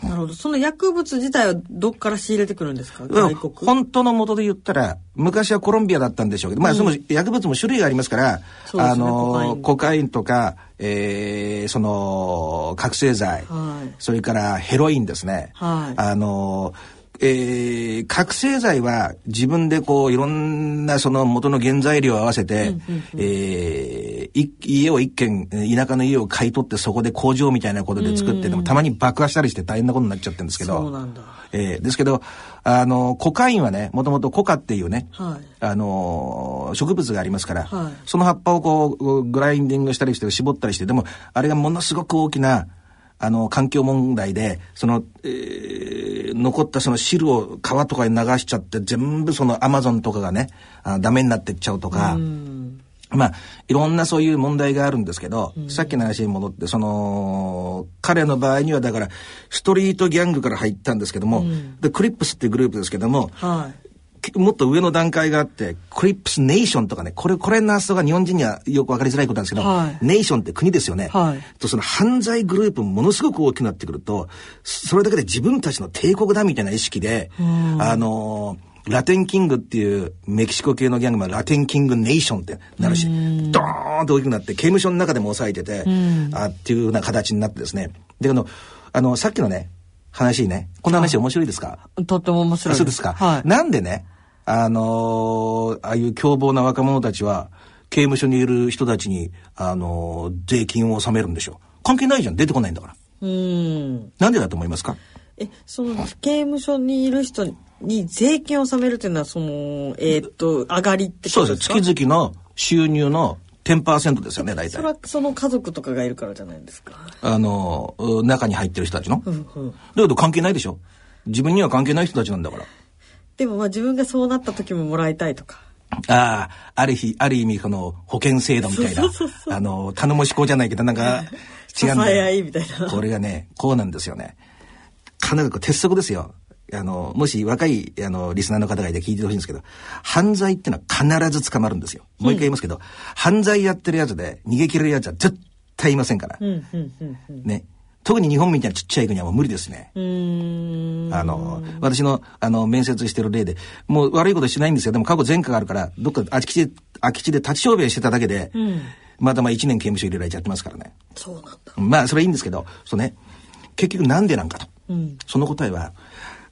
なるほど。その薬物自体はどっから仕入れてくるんですか？外国？本当の元で言ったら、昔はコロンビアだったんでしょうけど、うん、まあその薬物も種類がありますから、ね、あの、コカインとか、えー、その、覚醒剤、はい、それからヘロインですね。はい、あの、えー、覚醒剤は自分でこういろんなその元の原材料を合わせて、うんうんうん、えー、家を一軒田舎の家を買い取ってそこで工場みたいなことで作ってでもたまに爆破したりして大変なことになっちゃってるんですけどそうなんだ、えー、ですけどあのコカインはねもともとコカっていうね、はい、あの植物がありますから、はい、その葉っぱをこうグラインディングしたりして絞ったりしてでもあれがものすごく大きなあの、環境問題で、その、えー、残ったその汁を川とかに流しちゃって、全部そのアマゾンとかがね、あダメになってっちゃうとか、まあ、いろんなそういう問題があるんですけど、さっきの話に戻って、その、彼の場合にはだから、ストリートギャングから入ったんですけども、で、クリップスっていうグループですけども、はい、もっと上の段階があって、クリップスネーションとかね、これ、これの発想が日本人にはよくわかりづらいことなんですけど、はい、ネーションって国ですよね。はい、とその犯罪グループものすごく大きくなってくると、それだけで自分たちの帝国だみたいな意識で、あのー、ラテンキングっていうメキシコ系のギャングもラテンキングネーションってなるし、ドーンと大きくなって刑務所の中でも抑えてて、あっていうような形になってですね。で、あの、あの、さっきのね、話ね、この話面白いですか？とっても面白いそうですか。はい、なんでね、あのー、ああいう凶暴な若者たちは、刑務所にいる人たちに、あのー、税金を納めるんでしょう。関係ないじゃん。出てこないんだから。うん。なんでだと思いますか？え、その、刑務所にいる人に税金を納めるっていうのは、その、えー、っと、上がりってことですか？そうです。月々の収入の10%ですよね、大体。それはその家族とかがいるからじゃないですか？あの、中に入ってる人たちの。うんうん、だけど関係ないでしょ自分には関係ない人たちなんだから。でもまあ自分がそうなった時ももらいたいとか。ああ、ある日、ある意味、この保険制度みたいな、あの、頼もしこじゃないけど、なんか、違うんだよ。いみたいな。これがね、こうなんですよね。かなり鉄則ですよ。あの、もし若い、あの、リスナーの方がいて聞いてほしいんですけど、犯罪ってのは必ず捕まるんですよ。もう一回言いますけど、うん、犯罪やってるやつで逃げ切れるやつは絶対いませんから。ね。特に日本みたいなちっちゃい国はもう無理ですね。あの、私の、あの、面接してる例で、もう悪いことしてないんですよ。でも過去前科があるから、どっか空き地で、空き地で立ち小便してただけで、うん、またまあ1年刑務所入れられちゃってますからね。そうなんだ。まあ、それはいいんですけど、そうね、結局なんでなんかと。うん、その答えは、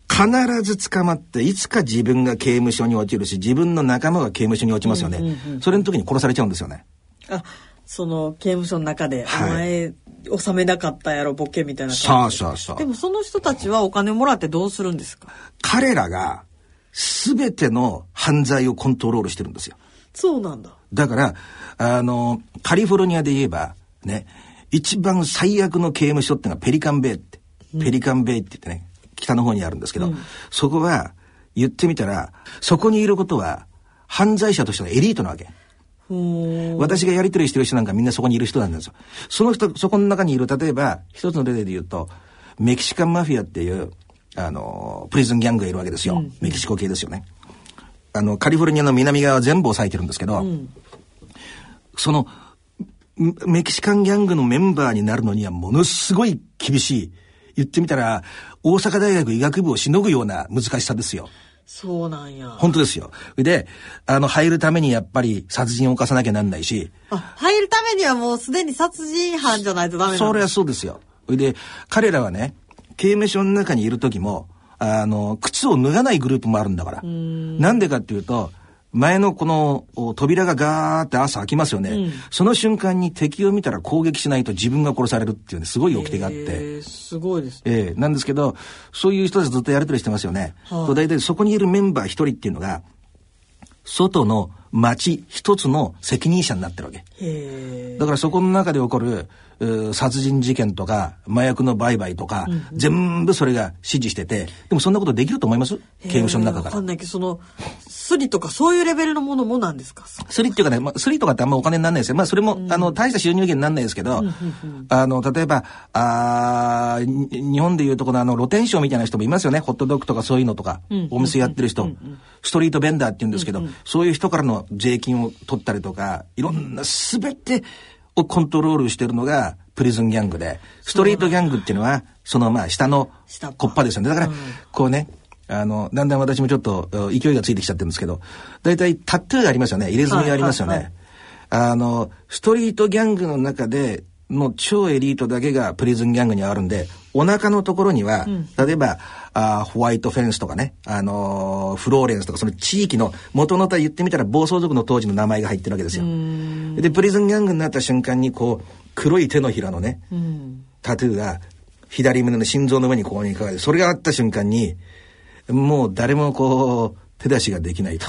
必ず捕まって、いつか自分が刑務所に落ちるし、自分の仲間が刑務所に落ちますよね。それの時に殺されちゃうんですよね。あ、その刑務所の中で、はい、お前、収めなかったやろ、ボケみたいなそうそうそう。でもその人たちはお金もらってどうするんですか？彼らが、すべての犯罪をコントロールしてるんですよ。そうなんだ。だから、あの、カリフォルニアで言えば、ね、一番最悪の刑務所ってのはペリカンベイって、ペリカンベイって言ってね、北の方にあるんですけど、うん、そこは、言ってみたら、そこにいることは、犯罪者としてのエリートなわけ。私がやり取りしてる人なんかみんなそこにいる人なんですよ。その人、そこの中にいる、例えば、一つの例で言うと、メキシカンマフィアっていう、あの、プリズンギャングがいるわけですよ。うん、メキシコ系ですよね。あの、カリフォルニアの南側は全部押さえてるんですけど、うん、その、メキシカンギャングのメンバーになるのにはものすごい厳しい。言ってみたら、大阪大学医学部をしのぐような難しさですよ。そうなんや。本当ですよ。で、あの、入るためにやっぱり殺人を犯さなきゃなんないし。あ、入るためにはもうすでに殺人犯じゃないとダメなそれはそうですよ。で、彼らはね、刑務所の中にいる時も、あの、靴を脱がないグループもあるんだから。なんでかっていうと、前のこの扉がガーって朝開きますよね、うん、その瞬間に敵を見たら攻撃しないと自分が殺されるっていうね、すごい掟があって。えー、すごいです、ね。ええー、なんですけど、そういう人たちずっとやりとりしてますよね。は大体そこにいるメンバー一人っていうのが、外の町一つの責任者になってるわけ。だからそこの中で起こる殺人事件とか麻薬の売買とか、うんうん、全部それが指示しててでもそんなことできると思います？刑務所の中から。わかんないけどそのスリとかそういうレベルのものもなんですか？スリっていうかね、まあ、スリとかってあんまお金にならないですよ。まあそれも、うん、あの大した収入源にならないですけど、うんうんうん、あの例えばあ日本でいうとこのあの露天商みたいな人もいますよね。ホットドッグとかそういうのとか、うんうんうん、お店やってる人、うんうん、ストリートベンダーって言うんですけど、うんうん、そういう人からの税金を取ったりとかいろんな全てをコントロールしてるのがプリズンギャングで、ストリートギャングっていうのは、そのまあ下のコッパですよね。だから、こうね、あの、だんだん私もちょっと勢いがついてきちゃってるんですけど、大体タトゥーがありますよね。入れ墨がありますよね。はいはいはい、あの、ストリートギャングの中での超エリートだけがプリズンギャングにあるんで、お腹のところには、うん、例えば、あホワイトフェンスとかね、あのー、フローレンスとか、その地域の元のと言ってみたら暴走族の当時の名前が入ってるわけですよ。で、プリズンギャングになった瞬間に、こう、黒い手のひらのね、うん、タトゥーが左胸の心臓の上にこうにかかれて、それがあった瞬間に、もう誰もこう、手出しができないと。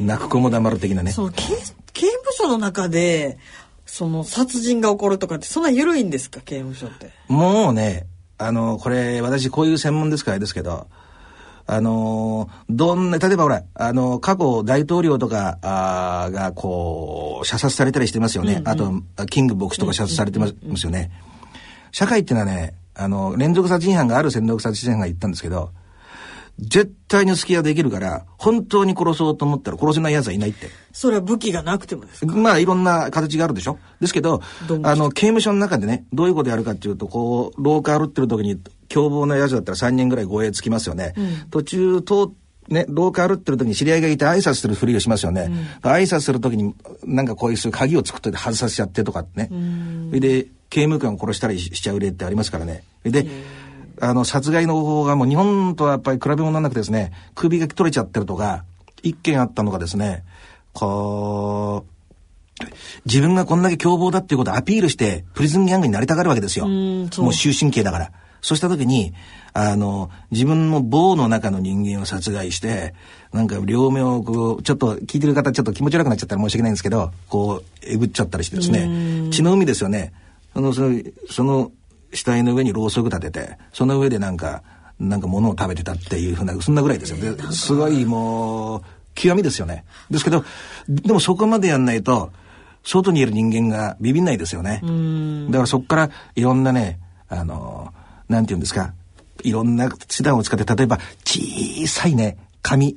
泣く子も黙る的なね。その刑刑務所の中で、その殺人が起こるとかってそんな緩いんですか刑務所って？もうね、あの、これ私こういう専門ですからですけど、あのどんな、例えばほら、あの、過去大統領とかあが、こう、射殺されたりしてますよね。うんうん、あと、キング牧師とか射殺されてますよね。社会っていうのはね、あの、連続殺人犯がある連続殺人犯が言ったんですけど、絶対に隙ができるから、本当に殺そうと思ったら殺せない奴はいないって。それは武器がなくてもですか？まあいろんな形があるでしょ？ですけど、あの、刑務所の中でね、どういうことやるかっていうと、こう、廊下歩ってる時に凶暴な奴だったら3人ぐらい護衛つきますよね。うん、途中通ね、廊下歩ってる時に知り合いがいて挨拶するふりをしますよね。うん、挨拶する時になんかこういう鍵を作って外させちゃってとかね。それで刑務官を殺したりしちゃう例ってありますからね。で、あの、殺害の方法がもう日本とはやっぱり比べ物にならなくてですね、首が取れちゃってるとか、一件あったのがですね、こう、自分がこんだけ凶暴だっていうことをアピールして、プリズンギャングになりたがるわけですよ。うもう終身刑だから。そうした時に、あの、自分の棒の中の人間を殺害して、なんか両目をこう、ちょっと聞いてる方ちょっと気持ち悪くなっちゃったら申し訳ないんですけど、こう、えぐっちゃったりしてですね、血の海ですよね。その、その、その死体の上にろうそく立てて、その上でなんか、なんか物を食べてたっていうふうな、そんなぐらいですよ。ですごいもう、極みですよね。ですけど、でもそこまでやんないと、外にいる人間がビビんないですよね。だからそこからいろんなね、あの、なんて言うんですか、いろんな手段を使って、例えば小さいね、紙、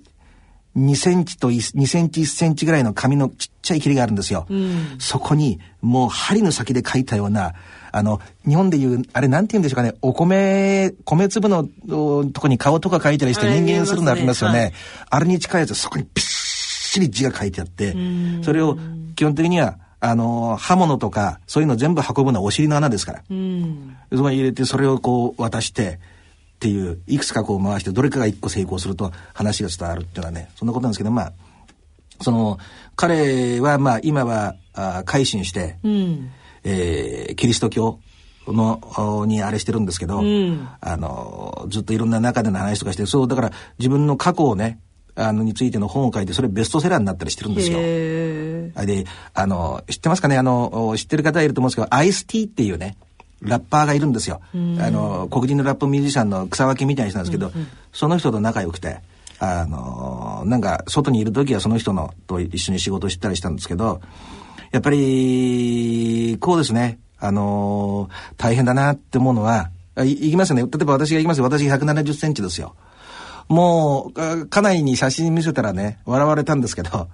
2センチと2センチ1センチぐらいの紙のちっちゃい切りがあるんですよ。うん、そこにもう針の先で書いたような、あの、日本でいう、あれなんて言うんでしょうかね、お米、米粒のとこに顔とか書いたりして人間するのありますよね。はい、あれに近いやつ、そこにぴっしり字が書いてあって、それを基本的には、あの、刃物とか、そういうの全部運ぶのはお尻の穴ですから。うん、そこに入れて、それをこう渡して、っていう、いくつかこう回して、どれかが一個成功すると話が伝わるっていうのはね、そんなことなんですけど、まあ、その、彼はまあ今は、あ改心して、うん、えー、キリスト教の、にあれしてるんですけど、うん、あの、ずっといろんな中での話とかして、そう、だから自分の過去をね、あの、についての本を書いて、それベストセラーになったりしてるんですよ。で、あの、知ってますかね？あの、知ってる方いると思うんですけど、アイスティーっていうね、ラッパーがいるんですよ。あの、黒人のラップミュージシャンの草分けみたいな人なんですけど、うんうん、その人と仲良くて、あの、なんか、外にいる時はその人のと一緒に仕事したりしたんですけど、やっぱり、こうですね、あの、大変だなって思うのは、いいきますよね。例えば私が行きますよ。私170センチですよ。もう、家内に写真見せたらね、笑われたんですけど、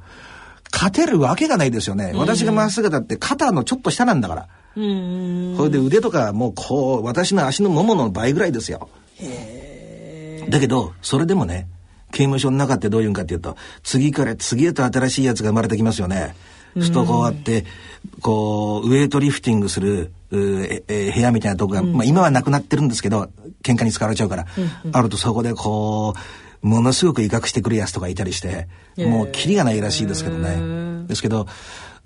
勝てるわけがないですよね。私がまっすぐだって肩のちょっと下なんだから。それで腕とかもうこう、私の足のももの倍ぐらいですよ。だけど、それでもね、刑務所の中ってどういうんかっていうと、次から次へと新しいやつが生まれてきますよね。すとこうやって、こう、ウェイトリフティングする、ええ部屋みたいなとこが、うん、まあ今はなくなってるんですけど、喧嘩に使われちゃうから、うんうん、あるとそこでこう、ものすごく威嚇してくるやつとかいたりして、もうキリがないらしいですけどね。ですけど、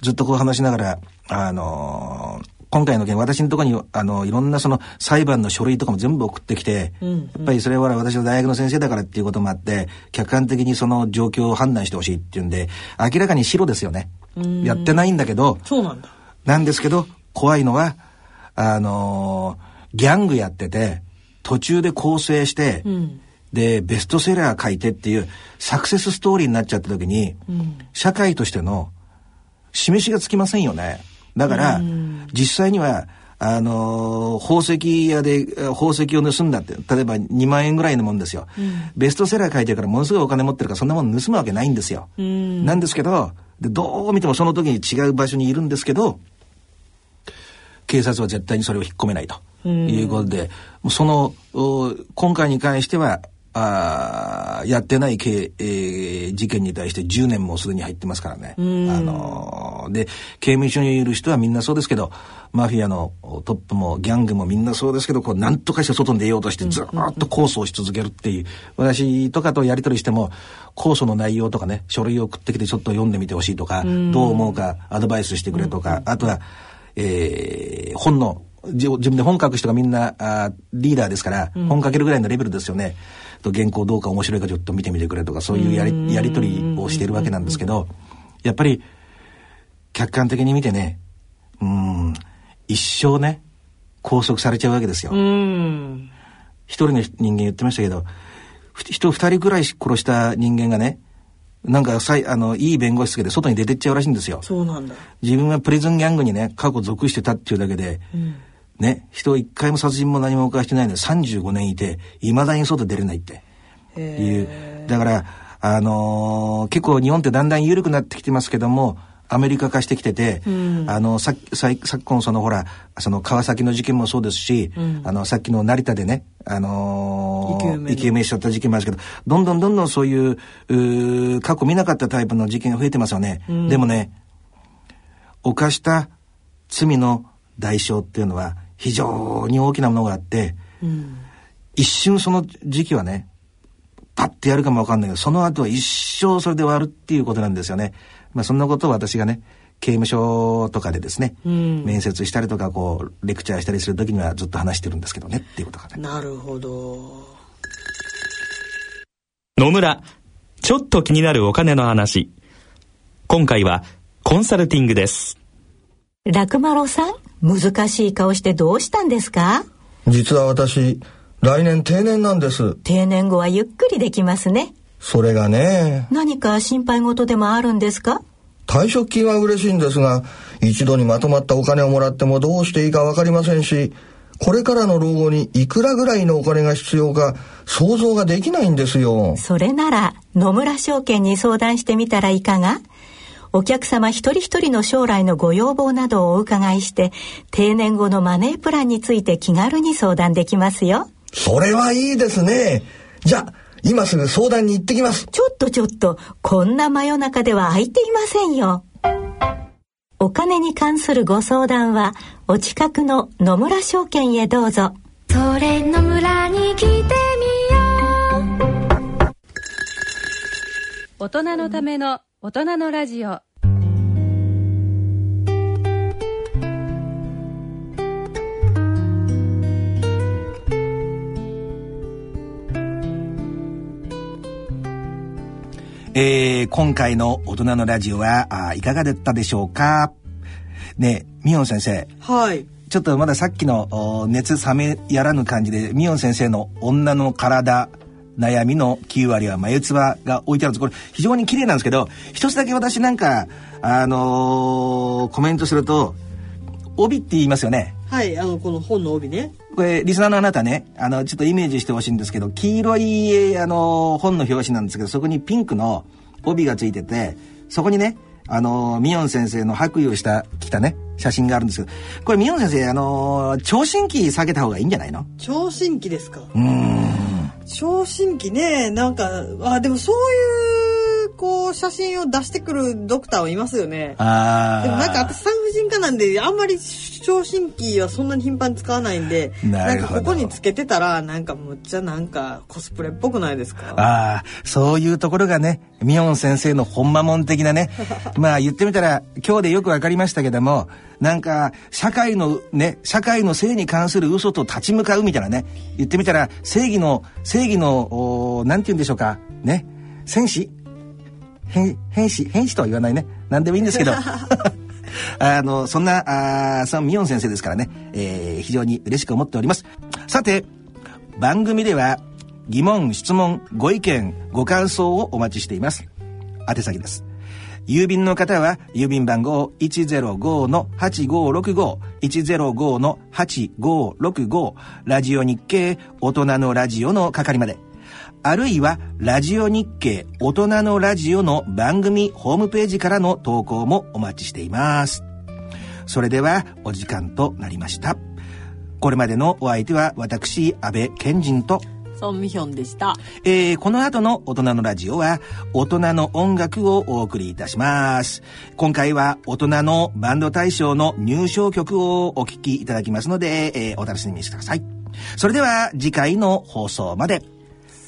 ずっとこう話しながら、あのー今回の件、私のところに、あの、いろんなその裁判の書類とかも全部送ってきて、うんうん、やっぱりそれは私の大学の先生だからっていうこともあって、客観的にその状況を判断してほしいっていうんで、明らかに白ですよね。やってないんだけど、そうなんだ。なんですけど、怖いのは、あのー、ギャングやってて、途中で構成して、うん、で、ベストセラー書いてっていうサクセスストーリーになっちゃった時に、うん、社会としての示しがつきませんよね。だから、実際には、あのー、宝石屋で宝石を盗んだって、例えば2万円ぐらいのもんですよ。うん、ベストセラー書いてるからものすごいお金持ってるからそんなもの盗むわけないんですよ。なんですけど、で、どう見てもその時に違う場所にいるんですけど、警察は絶対にそれを引っ込めないということで、その、今回に関しては、あやってない刑、えー、事件に対して10年もすでに入ってますからね。あのー、で、刑務所にいる人はみんなそうですけど、マフィアのトップもギャングもみんなそうですけど、こう、なんとかして外に出ようとしてずっと控訴をし続けるっていう、私とかとやりとりしても、控訴の内容とかね、書類を送ってきてちょっと読んでみてほしいとか、どう思うかアドバイスしてくれとか、あとは、えー、本の自分で本書く人がみんなあリーダーですから、うん、本書けるぐらいのレベルですよね。と原稿どうか面白いかちょっと見てみてくれとか、そういうやりやり取りをしてるわけなんですけど、やっぱり客観的に見てね、うん、一生ね、拘束されちゃうわけですよ。一人の人間言ってましたけど、人二人くらい殺した人間がね、なんかさい、あの、いい弁護士つけて外に出てっちゃうらしいんですよ。そうなんだ。自分はプリズンギャングにね、過去属してたっていうだけで、うん、ね、人一回も殺人も何も犯してないので35年いて、未だに外出れないって。いう。だから、あのー、結構日本ってだんだん緩くなってきてますけども、アメリカ化してきてて、うん、あの、ささ昨今そのほら、その川崎の事件もそうですし、うん、あの、さっきの成田でね、あのー、生き埋めしちゃった事件もあるけど、どんどんどんどんそういう、う過去見なかったタイプの事件が増えてますよね。うん、でもね、犯した罪の代償っていうのは非常に大きなものがあって、一瞬その時期はね、パッてやるかもわかんないけど、その後は一生それで終わるっていうことなんですよね。まあそんなことを私がね、刑務所とかでですね、うん、面接したりとか、こう、レクチャーしたりするときにはずっと話してるんですけどね、っていうことがね。なるほど。野村、ちょっと気になるお金の話。今回は、コンサルティングです。ラクマロさん、難しい顔してどうしたんですか？実は私、来年定年なんです。定年後はゆっくりできますね。それがね。何か心配事でもあるんですか？退職金は嬉しいんですが一度にまとまったお金をもらってもどうしていいか分かりませんしこれからの老後にいくらぐらいのお金が必要か想像ができないんですよ。それなら野村証券に相談してみたらいかが？お客様一人一人の将来のご要望などをお伺いして定年後のマネープランについて気軽に相談できますよ。それはいいですね。じゃあ今すぐ相談に行ってきます。ちょっとちょっとこんな真夜中では空いていませんよ。お金に関するご相談はお近くの野村証券へどうぞ。それ野村に来てみよう。大人のための大人のラジオえー、今回の大人のラジオはあいかがだったでしょうか？ねみおん先生。はい。ちょっとまださっきの熱冷めやらぬ感じで、みおん先生の女の体、悩みの9割は眉唾が置いてあるんです。これ非常に綺麗なんですけど、一つだけ私なんか、あのー、コメントすると、帯って言いますよね。はい、あの、この本の帯ね。これ、リスナーのあなたね、あの、ちょっとイメージしてほしいんですけど、黄色い、あの、本の表紙なんですけど、そこにピンクの帯がついてて、そこにね、あの、ミヨン先生の白衣をした、着たね、写真があるんですけど、これミヨン先生、あの、聴診器下げた方がいいんじゃないの？聴診器ですか？うん。昇進期ね、なんか、あ、でもそういう、こう、写真を出してくるドクターはいますよね。ああ。でもなんか私産婦人科なんで、あんまり聴診器はそんなに頻繁に使わないんでなんかここにつけてたらなんかむっちゃなんかコスプレっぽくないですか？ああそういうところがねミオン先生のほんまもん的なね <laughs> まあ言ってみたら今日でよく分かりましたけどもなんか社会のね社会の性に関する嘘と立ち向かうみたいなね言ってみたら正義の正義の何て言うんでしょうか？ね？戦士？変変士変士とは言わないね何でもいいんですけど <laughs> あの、そんな、あそのミヨン先生ですからね、えー、非常に嬉しく思っております。さて、番組では疑問、質問、ご意見、ご感想をお待ちしています。宛先です。郵便の方は、郵便番号105-8565、105-8565、ラジオ日経大人のラジオの係まで。あるいは、ラジオ日経大人のラジオの番組ホームページからの投稿もお待ちしています。それでは、お時間となりました。これまでのお相手は、私、安倍賢人と、ソンミヒョンでした。えー、この後の大人のラジオは、大人の音楽をお送りいたします。今回は、大人のバンド大賞の入賞曲をお聴きいただきますので、えー、お楽しみにしてください。それでは、次回の放送まで。